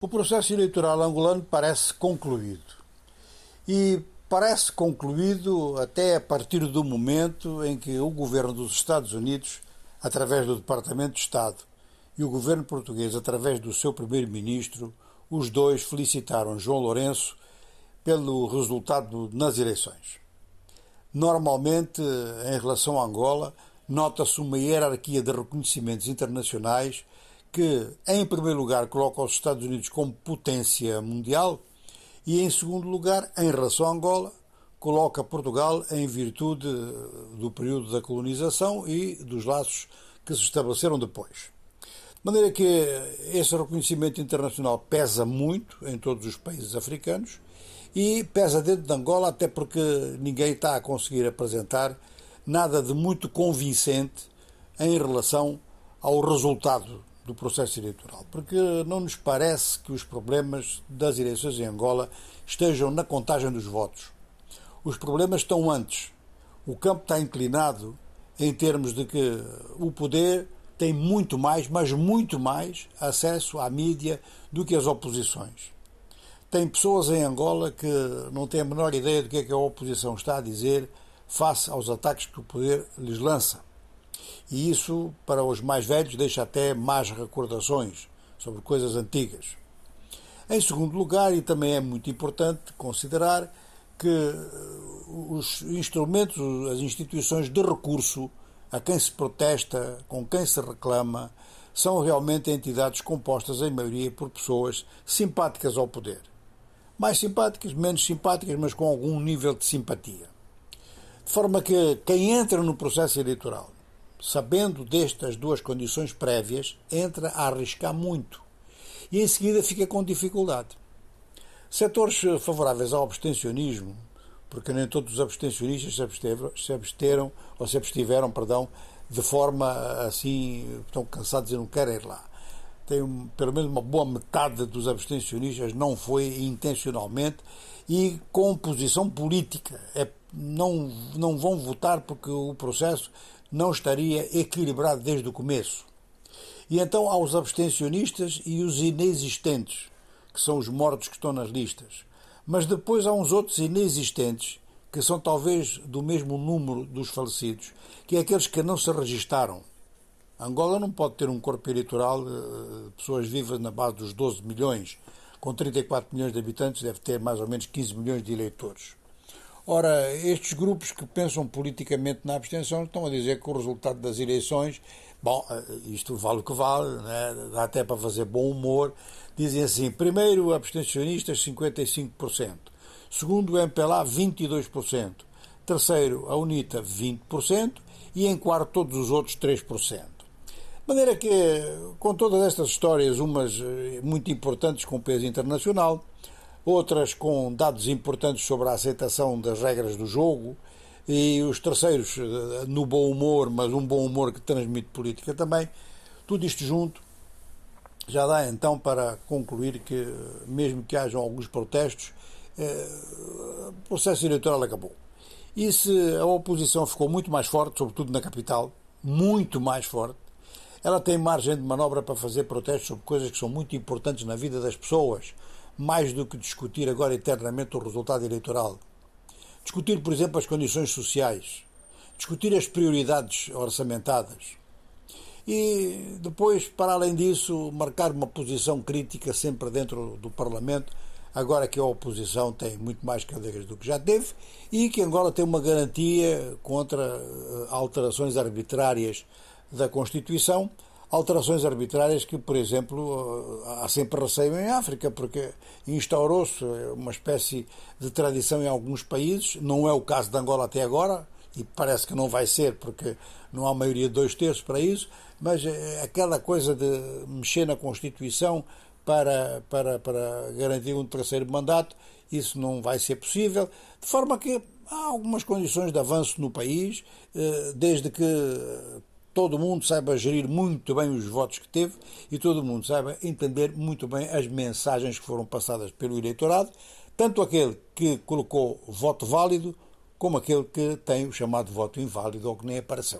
O processo eleitoral angolano parece concluído. E parece concluído até a partir do momento em que o governo dos Estados Unidos, através do Departamento de Estado, e o governo português, através do seu primeiro-ministro, os dois felicitaram João Lourenço pelo resultado nas eleições. Normalmente, em relação a Angola, nota-se uma hierarquia de reconhecimentos internacionais que, em primeiro lugar, coloca os Estados Unidos como potência mundial e, em segundo lugar, em relação a Angola, coloca Portugal em virtude do período da colonização e dos laços que se estabeleceram depois. De maneira que esse reconhecimento internacional pesa muito em todos os países africanos e pesa dentro de Angola, até porque ninguém está a conseguir apresentar nada de muito convincente em relação ao resultado do processo eleitoral, porque não nos parece que os problemas das eleições em Angola estejam na contagem dos votos. Os problemas estão antes. O campo está inclinado em termos de que o poder tem muito mais, mas muito mais, acesso à mídia do que as oposições. Tem pessoas em Angola que não têm a menor ideia do que é que a oposição está a dizer face aos ataques que o poder lhes lança. E isso, para os mais velhos, deixa até más recordações sobre coisas antigas. Em segundo lugar, e também é muito importante considerar que uh, os instrumentos, as instituições de recurso a quem se protesta, com quem se reclama, são realmente entidades compostas em maioria por pessoas simpáticas ao poder. Mais simpáticas, menos simpáticas, mas com algum nível de simpatia. De forma que quem entra no processo eleitoral sabendo destas duas condições prévias, entra a arriscar muito e em seguida fica com dificuldade. Setores favoráveis ao abstencionismo, porque nem todos os abstencionistas se, absteram, se absteram ou se abstiveram, perdão, de forma assim, estão cansados e não querem ir lá. Tem pelo menos uma boa metade dos abstencionistas não foi intencionalmente e com posição política. É, não, não vão votar porque o processo não estaria equilibrado desde o começo. E então há os abstencionistas e os inexistentes, que são os mortos que estão nas listas. Mas depois há uns outros inexistentes, que são talvez do mesmo número dos falecidos, que é aqueles que não se registaram. Angola não pode ter um corpo eleitoral de eh, pessoas vivas na base dos 12 milhões. Com 34 milhões de habitantes, deve ter mais ou menos 15 milhões de eleitores. Ora, estes grupos que pensam politicamente na abstenção estão a dizer que o resultado das eleições, bom, eh, isto vale o que vale, né? dá até para fazer bom humor. Dizem assim: primeiro, abstencionistas, 55%. Segundo, o MPLA, 22%. Terceiro, a UNITA, 20%. E em quarto, todos os outros, 3%. De maneira que, com todas estas histórias, umas eh, muito importantes com peso internacional, outras com dados importantes sobre a aceitação das regras do jogo, e os terceiros eh, no bom humor, mas um bom humor que transmite política também. Tudo isto junto já dá então para concluir que, mesmo que hajam alguns protestos, eh, o processo eleitoral acabou. E se a oposição ficou muito mais forte, sobretudo na capital, muito mais forte, ela tem margem de manobra para fazer protestos sobre coisas que são muito importantes na vida das pessoas, mais do que discutir agora eternamente o resultado eleitoral. Discutir, por exemplo, as condições sociais, discutir as prioridades orçamentadas. E depois, para além disso, marcar uma posição crítica sempre dentro do Parlamento, agora que a oposição tem muito mais cadeiras do que já teve e que Angola tem uma garantia contra eh, alterações arbitrárias da Constituição alterações arbitrárias que, por exemplo, eh, há sempre receio em África, porque instaurou-se uma espécie de tradição em alguns países, não é o caso de Angola até agora, e parece que não vai ser, porque não há maioria de dois terços para isso, mas eh, aquela coisa de mexer na Constituição para, para, para garantir um terceiro mandato, isso não vai ser possível, de forma que há algumas condições de avanço no país, eh, desde que todo mundo saiba gerir muito bem os votos que teve e todo mundo saiba entender muito bem as mensagens que foram passadas pelo eleitorado, tanto aquele que colocou voto válido como aquele que tem o chamado voto inválido ou que nem apareceu.